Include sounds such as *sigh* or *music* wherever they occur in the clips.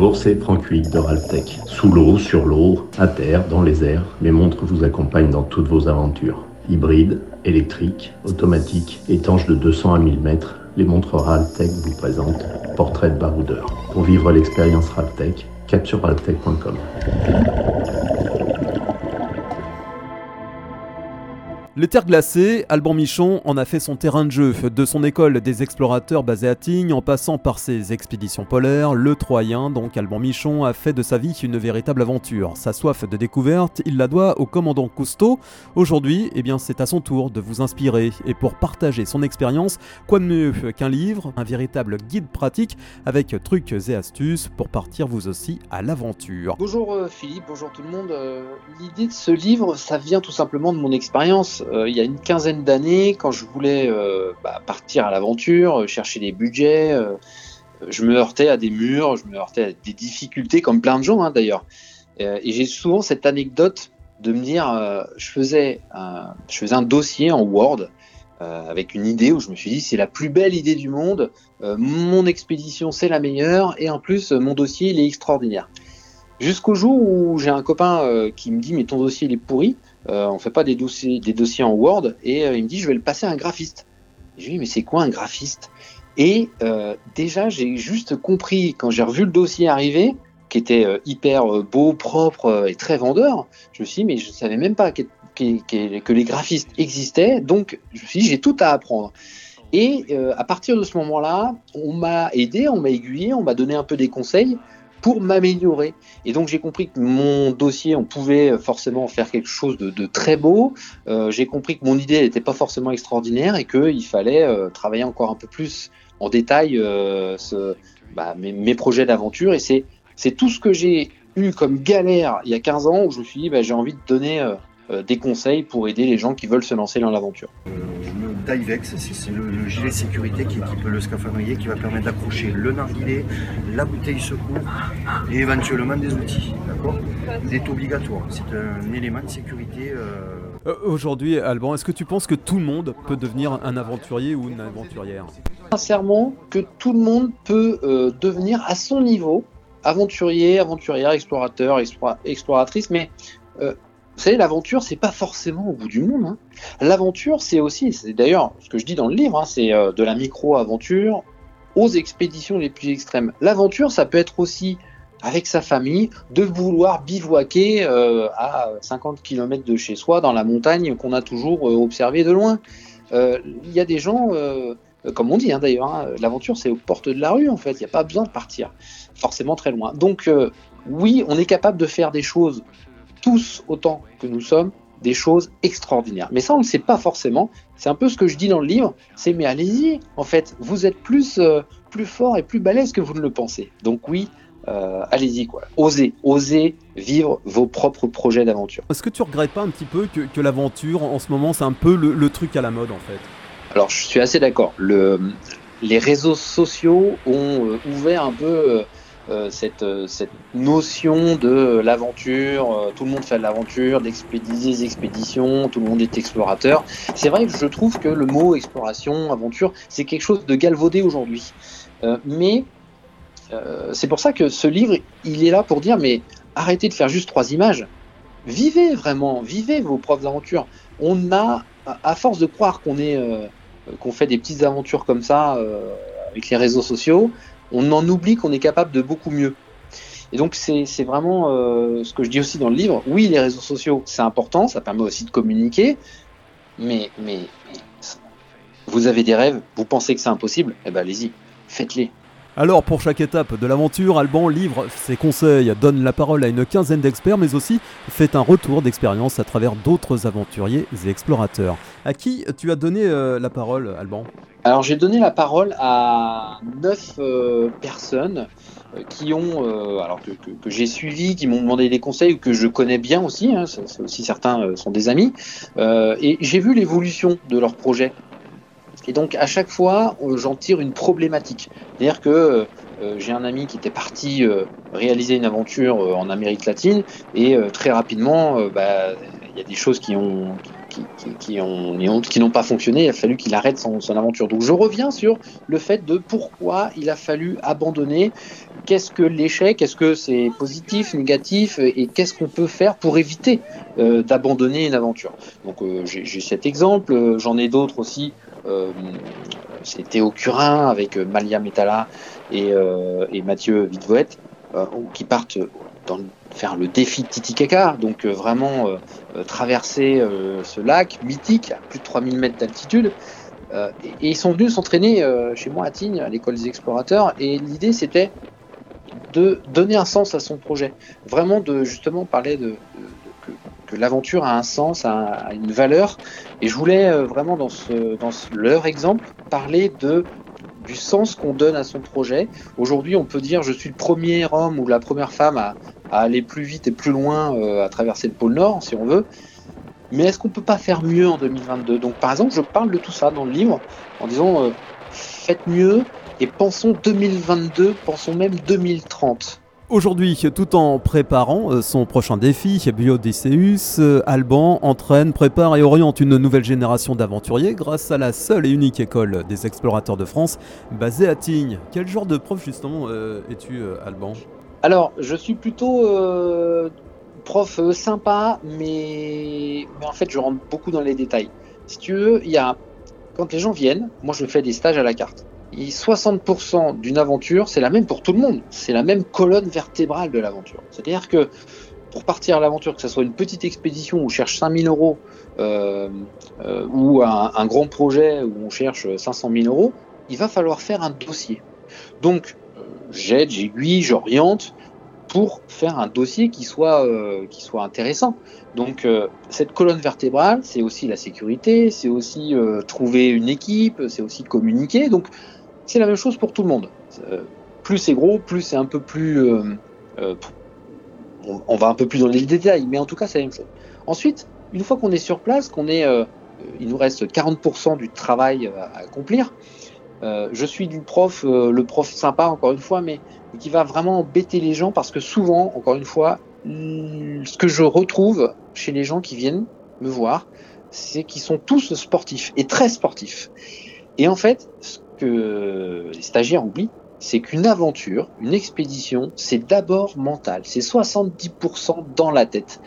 Bonjour, c'est Franck Huyghe de Raltech. Sous l'eau, sur l'eau, à terre, dans les airs, mes montres vous accompagnent dans toutes vos aventures. Hybrides, électriques, automatiques, étanches de 200 à 1000 mètres, les montres Raltech vous présentent Portrait de baroudeur. Pour vivre l'expérience Raltech, cap sur raltech.com. Le terre glacé, Alban Michon en a fait son terrain de jeu, de son école des explorateurs basés à Tignes, en passant par ses expéditions polaires, le Troyen, donc Alban Michon a fait de sa vie une véritable aventure. Sa soif de découverte, il la doit au commandant Cousteau. Aujourd'hui, eh bien, c'est à son tour de vous inspirer, et pour partager son expérience, quoi de mieux qu'un livre, un véritable guide pratique avec trucs et astuces pour partir vous aussi à l'aventure. Bonjour euh, Philippe, bonjour tout le monde. Euh, l'idée de ce livre, ça vient tout simplement de mon expérience il y a une quinzaine d'années, quand je voulais euh, bah, partir à l'aventure, euh, chercher des budgets, je me heurtais à des murs, je me heurtais à des difficultés, comme plein de gens hein, d'ailleurs. et j'ai souvent cette anecdote de me dire, je faisais un dossier en Word avec une idée où je me suis dit, c'est la plus belle idée du monde, mon expédition c'est la meilleure, et en plus mon dossier il est extraordinaire. Jusqu'au jour où j'ai un copain qui me dit, mais ton dossier il est pourri. Euh, on fait pas des dossiers, en Word, et euh, il me dit, je vais le passer à un graphiste. je lui dis, mais c'est quoi un graphiste? Et euh, déjà, j'ai juste compris, quand j'ai revu le dossier arriver, qui était hyper beau, propre et très vendeur, je me suis dit, mais je savais même pas que les graphistes existaient, donc je me suis dit, j'ai tout à apprendre. Et à partir de ce moment-là, on m'a aidé, on m'a aiguillé, on m'a donné un peu des conseils pour m'améliorer. Et donc j'ai compris que mon dossier, on pouvait forcément faire quelque chose de, très beau. Euh, j'ai compris que mon idée n'était pas forcément extraordinaire et qu'il fallait euh, travailler encore un peu plus en détail euh, ce, bah, mes, projets d'aventure. Et c'est, tout ce que j'ai eu comme galère il y a 15 ans où je me suis dit, bah, j'ai envie de donner des conseils pour aider les gens qui veulent se lancer dans l'aventure. Divex, c'est le, gilet de sécurité qui équipe le scaphandrier qui va permettre d'accrocher le narguilé, la bouteille secours et éventuellement des outils. D'accord? Il est obligatoire, c'est un élément de sécurité. Euh, euh, aujourd'hui, Alban, est-ce que tu penses que tout le monde peut devenir un aventurier ou une aventurière? Sincèrement, que tout le monde peut euh, devenir à son niveau aventurier, aventurière, explorateur, exploratrice, mais vous savez, l'aventure, c'est pas forcément au bout du monde. Hein. L'aventure, c'est aussi, c'est d'ailleurs ce que je dis dans le livre, hein, c'est euh, de la micro-aventure aux expéditions les plus extrêmes. L'aventure, ça peut être aussi avec sa famille, de vouloir bivouaquer euh, à 50 km de chez soi dans la montagne qu'on a toujours euh, observé de loin. Il y a des gens, comme on dit hein, d'ailleurs, l'aventure c'est aux portes de la rue en fait, il n'y a pas besoin de partir forcément très loin. Donc oui, on est capable de faire des choses tous autant que nous sommes des choses extraordinaires. Mais ça, on ne le sait pas forcément. C'est un peu ce que je dis dans le livre. C'est mais allez-y. En fait, vous êtes plus, euh, plus fort et plus balèze que vous ne le pensez. Donc oui, euh, allez-y quoi. Osez, osez vivre vos propres projets d'aventure. Est-ce que tu regrettes pas un petit peu que, l'aventure, en ce moment, c'est un peu le, truc à la mode en fait? Alors, je suis assez d'accord. Le, les réseaux sociaux ont euh, ouvert un peu cette, euh, cette, notion de l'aventure, euh, tout le monde fait de l'aventure, d'expédier expéditions, tout le monde est explorateur. C'est vrai que je trouve que le mot exploration, aventure, c'est quelque chose de galvaudé aujourd'hui. mais c'est pour ça que ce livre, il est là pour dire, mais arrêtez de faire juste trois images. Vivez vraiment, vivez vos propres aventures. On a, à force de croire qu'on est, qu'on fait des petites aventures comme ça avec les réseaux sociaux, on en oublie qu'on est capable de beaucoup mieux. Et donc c'est vraiment euh, ce que je dis aussi dans le livre. Oui, les réseaux sociaux, c'est important, ça permet aussi de communiquer, mais, mais, vous avez des rêves, vous pensez que c'est impossible, eh ben allez-y, faites-les. Alors pour chaque étape de l'aventure, Alban livre ses conseils, donne la parole à une quinzaine d'experts, mais aussi fait un retour d'expérience à travers d'autres aventuriers et explorateurs. À qui tu as donné euh, la parole, Alban? Alors j'ai donné la parole à neuf euh, personnes euh, qui ont, que, j'ai suivi, qui m'ont demandé des conseils ou que je connais bien aussi, hein, aussi certains sont des amis, et j'ai vu l'évolution de leur projet. Et donc à chaque fois, euh, j'en tire une problématique. C'est-à-dire que euh, euh, j'ai un ami qui était parti réaliser une aventure en Amérique latine et très rapidement, bah, il y a des choses qui ont, qui, ont, qui n'ont pas fonctionné, il a fallu qu'il arrête son, aventure. Donc je reviens sur le fait de pourquoi il a fallu abandonner, qu'est-ce que l'échec, est-ce que c'est positif, négatif, et qu'est-ce qu'on peut faire pour éviter euh, d'abandonner une aventure? Donc euh, j'ai cet exemple, euh, j'en ai d'autres aussi. C'était au Curin avec Malia Metala et, et Mathieu Vitvoet qui partent dans, faire le défi de Titicaca, donc vraiment traverser ce lac mythique à plus de 3000 mètres d'altitude. et, ils sont venus s'entraîner chez moi à Tignes, à l'école des explorateurs, et l'idée c'était de donner un sens à son projet. Vraiment de justement parler de, que l'aventure a un sens, a, une valeur. Et je voulais euh, vraiment dans, ce, dans leur exemple parler de du sens qu'on donne à son projet. Aujourd'hui, on peut dire je suis le premier homme ou la première femme à, aller plus vite et plus loin euh, à traverser le pôle Nord, si on veut. Mais est-ce qu'on peut pas faire mieux en 2022 Donc, par exemple, je parle de tout ça dans le livre en disant euh, faites mieux et pensons 2022, pensons même 2030. Aujourd'hui, tout en préparant euh, son prochain défi, Biodysseus, euh, Alban entraîne, prépare et oriente une nouvelle génération d'aventuriers grâce à la seule et unique école des explorateurs de France basée à Tignes. Quel genre de prof justement euh, es-tu, Alban? Alors, je suis plutôt prof sympa, mais... mais en fait, je rentre beaucoup dans les détails. Si tu veux, il y a... quand les gens viennent, moi je fais des stages à la carte. 60% d'une aventure, c'est la même pour tout le monde. C'est la même colonne vertébrale de l'aventure. C'est-à-dire que pour partir à l'aventure, que ce soit une petite expédition où on cherche 5000 euros euh, euh, ou un, grand projet où on cherche 500 000 euros, il va falloir faire un dossier. Donc, euh, j'aide, j'aiguille, j'oriente pour faire un dossier qui soit, qui soit intéressant. Donc, cette colonne vertébrale, c'est aussi la sécurité, c'est aussi trouver une équipe, c'est aussi communiquer. Donc, c'est la même chose pour tout le monde. Euh, plus c'est gros, plus c'est un peu plus. Euh, euh, on, va un peu plus dans les détails, mais en tout cas, c'est la même chose. Ensuite, une fois qu'on est sur place, qu'on est. il nous reste 40% du travail à, accomplir. Je suis du prof, le prof sympa, encore une fois, mais qui va vraiment embêter les gens parce que souvent, encore une fois, ce que je retrouve chez les gens qui viennent me voir, c'est qu'ils sont tous sportifs et très sportifs. Et en fait, ce que les stagiaires oublient, c'est qu'une aventure, une expédition, c'est d'abord mental. C'est 70% dans la tête.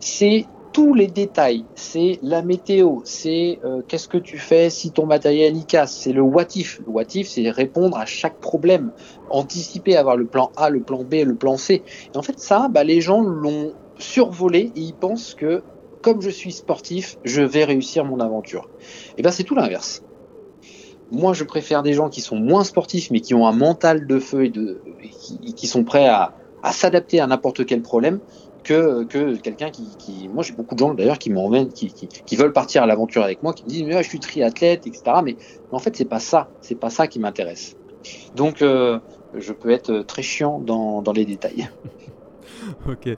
C'est tous les détails. C'est la météo. C'est euh, qu'est-ce que tu fais si ton matériel y casse? C'est le what if. Le what if, c'est répondre à chaque problème, anticiper, avoir le plan A, le plan B, le plan C. Et en fait, ça, bah, les gens l'ont survolé et ils pensent que comme je suis sportif, je vais réussir mon aventure. Et ben c'est tout l'inverse moi, je préfère des gens qui sont moins sportifs, mais qui ont un mental de feu et, de, qui, sont prêts à, s'adapter à n'importe quel problème, que, que quelqu'un qui, Moi, j'ai beaucoup de gens d'ailleurs qui m'emmènent, qui, qui, veulent partir à l'aventure avec moi, qui me disent mais je suis triathlète, etc. Mais, en fait, c'est pas ça. C'est pas ça qui m'intéresse. Donc, euh, je peux être très chiant dans, dans les détails. *laughs* ok.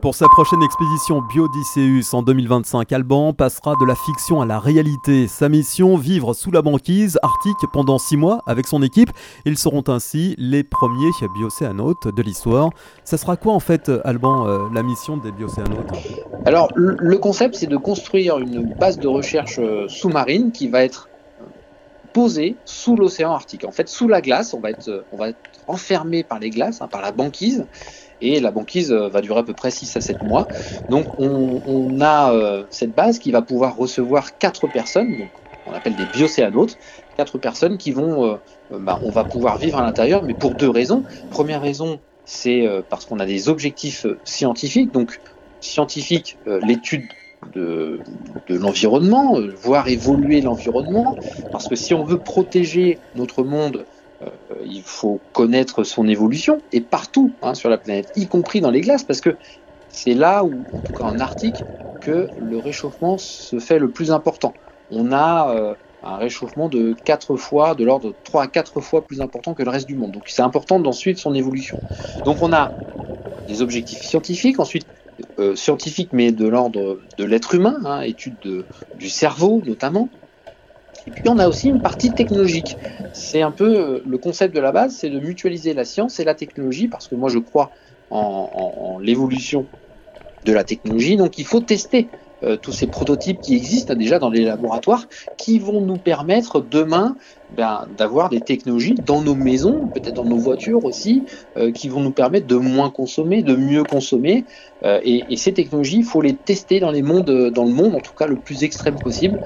Pour sa prochaine expédition Biodysseus en 2025, Alban passera de la fiction à la réalité. Sa mission, vivre sous la banquise arctique pendant six mois avec son équipe. Ils seront ainsi les premiers biocéanotes de l'histoire. Ça sera quoi en fait, Alban, euh, la mission des biocéanotes? Alors, le concept, c'est de construire une base de recherche euh, sous-marine qui va être posée sous l'océan Arctique. En fait, sous la glace, on va être, on va être enfermé par les glaces, hein, par la banquise et la banquise euh, va durer à peu près 6 à 7 mois. Donc on, a euh, cette base qui va pouvoir recevoir 4 personnes, donc on appelle des biocéanotes, 4 personnes qui vont, euh, bah, on va pouvoir vivre à l'intérieur, mais pour deux raisons. Première raison, c'est parce qu'on a des objectifs scientifiques, donc scientifique, l'étude de, de l'environnement, voir évoluer l'environnement, parce que si on veut protéger notre monde euh, il faut connaître son évolution et partout hein, sur la planète, y compris dans les glaces, parce que c'est là où, en tout cas en Arctique, que le réchauffement se fait le plus important. On a euh, un réchauffement de 4 fois, de l'ordre de 3 à 4 fois plus important que le reste du monde. Donc c'est important d'en suivre son évolution. Donc on a des objectifs scientifiques, ensuite euh, scientifiques mais de l'ordre de l'être humain, hein, études de, du cerveau notamment, et puis on a aussi une partie technologique. C'est un peu euh, le concept de la base, c'est de mutualiser la science et la technologie, parce que moi je crois en, l'évolution de la technologie. Donc il faut tester euh, tous ces prototypes qui existent déjà dans les laboratoires, qui vont nous permettre demain ben, d'avoir des technologies dans nos maisons, peut-être dans nos voitures aussi, euh, qui vont nous permettre de moins consommer, de mieux consommer. Euh, et, ces technologies, il faut les tester dans le monde, en tout cas le plus extrême possible,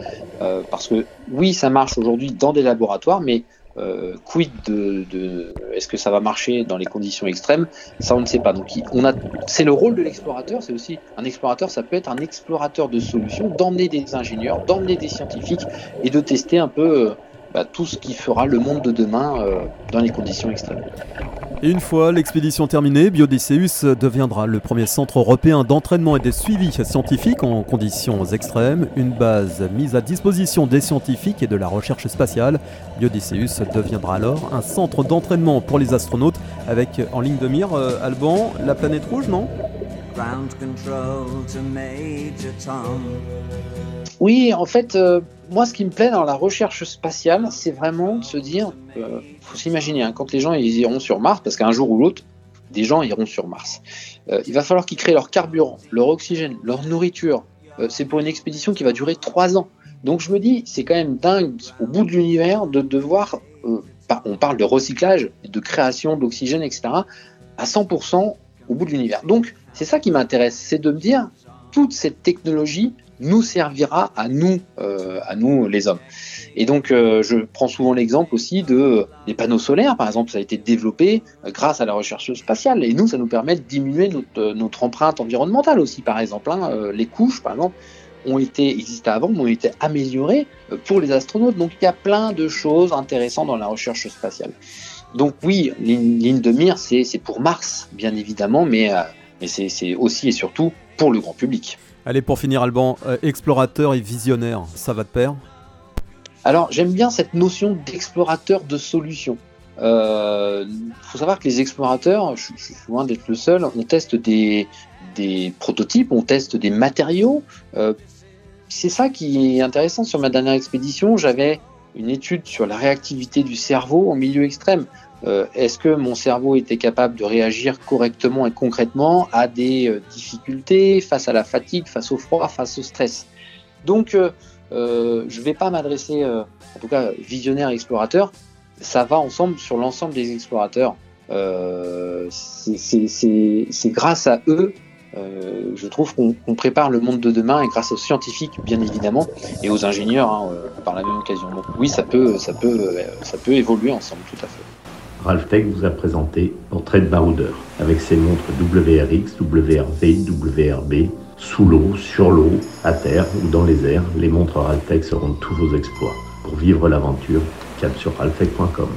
parce que oui, ça marche aujourd'hui dans des laboratoires, mais euh, quid de, de est-ce que ça va marcher dans les conditions extrêmes? Ça, on ne sait pas. Donc, on a, c'est le rôle de l'explorateur. C'est aussi un explorateur. Ça peut être un explorateur de solutions, d'emmener des ingénieurs, d'emmener des scientifiques et de tester un peu euh, bah, tout ce qui fera le monde de demain euh, dans les conditions extrêmes. Une fois l'expédition terminée, Biodicéus deviendra le premier centre européen d'entraînement et de suivi scientifique en conditions extrêmes, une base mise à disposition des scientifiques et de la recherche spatiale. Biodicéus deviendra alors un centre d'entraînement pour les astronautes avec en ligne de mire, euh, Alban, la planète rouge, non? Oui, en fait, euh, moi, ce qui me plaît dans la recherche spatiale, c'est vraiment de se dire, euh, faut s'imaginer, hein, quand les gens ils iront sur Mars, parce qu'un jour ou l'autre, des gens iront sur Mars, euh, il va falloir qu'ils créent leur carburant, leur oxygène, leur nourriture. Euh, c'est pour une expédition qui va durer trois ans. Donc je me dis, c'est quand même dingue au bout de l'univers de devoir, on parle de recyclage, de création d'oxygène, etc., à 100% au bout de l'univers. Donc c'est ça qui m'intéresse, c'est de me dire, toute cette technologie, nous servira à nous, euh, à nous les hommes. Et donc, euh, je prends souvent l'exemple aussi de euh, des panneaux solaires, par exemple, ça a été développé grâce à la recherche spatiale, et nous, ça nous permet de diminuer notre, empreinte environnementale aussi, par exemple. Hein. les couches, par exemple, ont été existaient avant, mais ont été améliorées pour les astronautes. Donc, il y a plein de choses intéressantes dans la recherche spatiale. Donc, oui, ligne de mire, c'est pour Mars, bien évidemment, mais, mais c'est aussi et surtout pour le grand public. Allez, pour finir, Alban, euh, explorateur et visionnaire, ça va de pair Alors, j'aime bien cette notion d'explorateur de solutions. Il euh, faut savoir que les explorateurs, je, suis loin d'être le seul, on teste des, des prototypes, on teste des matériaux. Euh, c'est ça qui est intéressant sur ma dernière expédition. J'avais une étude sur la réactivité du cerveau en milieu extrême. Euh, est-ce que mon cerveau était capable de réagir correctement et concrètement à des euh, difficultés face à la fatigue, face au froid, face au stress? Donc, euh, je ne vais pas m'adresser, en tout cas visionnaire et explorateur, ça va ensemble sur l'ensemble des explorateurs. c'est grâce à eux je trouve qu'on prépare le monde de demain et grâce aux scientifiques bien évidemment et aux ingénieurs hein, par la même occasion. Donc oui, ça peut, ça peut évoluer ensemble tout à fait. Ralph Tech vous a présenté Portrait de baroudeur avec ses montres WRX, WRV, WRB, sous l'eau, sur l'eau, à terre ou dans les airs. Les montres Ralph seront tous vos exploits. Pour vivre l'aventure, cap sur ralphtech.com.